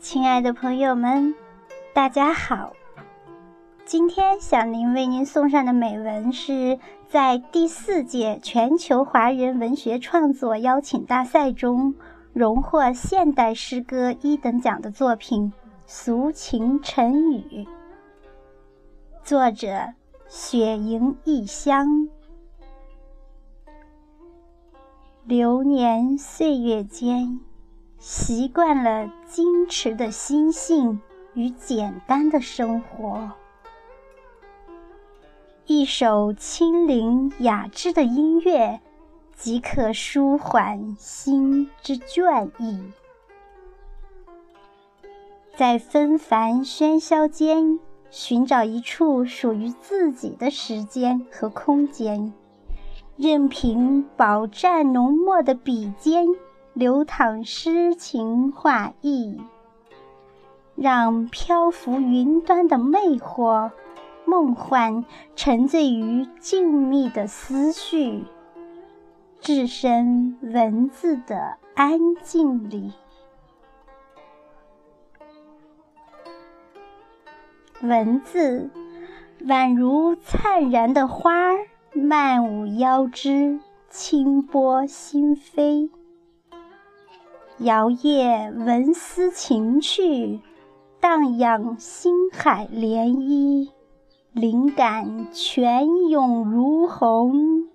亲爱的朋友们，大家好。今天小林为您送上的美文是在第四届全球华人文学创作邀请大赛中荣获现代诗歌一等奖的作品《俗情成语》，作者雪莹异乡。流年岁月间。习惯了矜持的心性与简单的生活，一首清灵雅致的音乐即可舒缓心之倦意。在纷繁喧嚣间，寻找一处属于自己的时间和空间，任凭饱蘸浓墨的笔尖。流淌诗情画意，让漂浮云端的魅惑、梦幻沉醉于静谧的思绪，置身文字的安静里。文字宛如灿然的花儿，漫舞腰肢，轻拨心扉。摇曳文思情趣，荡漾心海涟漪，灵感泉涌如虹。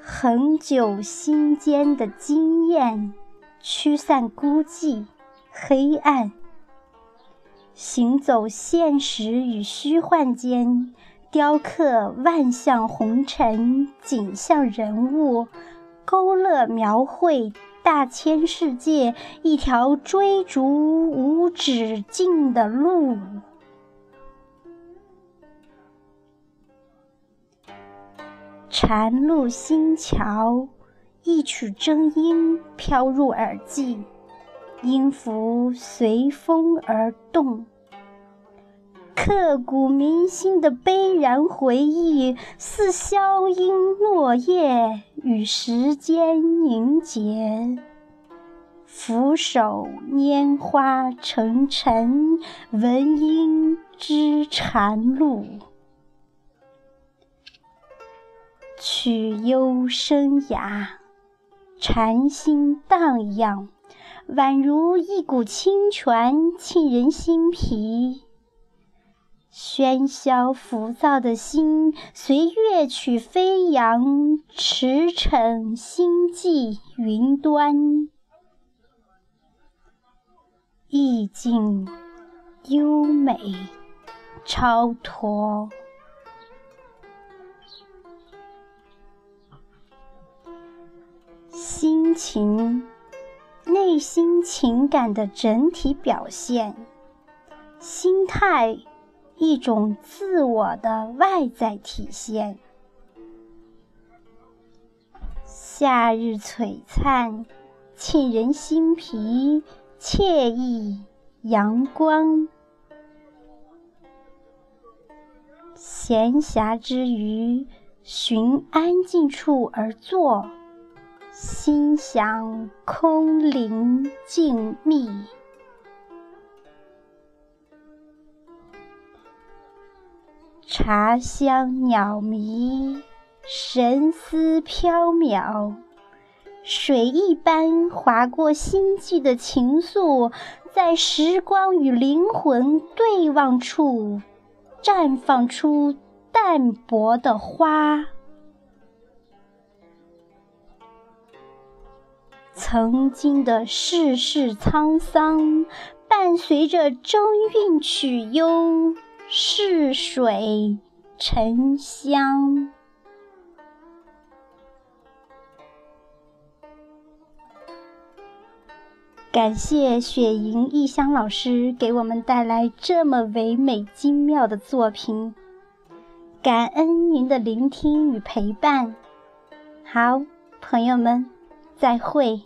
恒久心间的经验，驱散孤寂、黑暗。行走现实与虚幻间，雕刻万象红尘、景象人物。勾勒描绘大千世界一条追逐无止境的路，禅路新桥，一曲筝音飘入耳际，音符随风而动。刻骨铭心的悲然回忆，似消音落叶，与时间凝结。俯首拈花成尘，闻音知禅路。曲幽声雅，禅心荡漾，宛如一股清泉，沁人心脾。喧嚣浮躁的心，随乐曲飞扬，驰骋星际云端，意境优美超脱，心情、内心情感的整体表现，心态。一种自我的外在体现。夏日璀璨，沁人心脾，惬意阳光。闲暇之余，寻安静处而坐，心想空灵静谧。茶香鸟鸣，神思飘渺，水一般划过心际的情愫，在时光与灵魂对望处，绽放出淡薄的花。曾经的世事沧桑，伴随着筝韵曲幽。逝水沉香，感谢雪莹异香老师给我们带来这么唯美精妙的作品，感恩您的聆听与陪伴。好，朋友们，再会。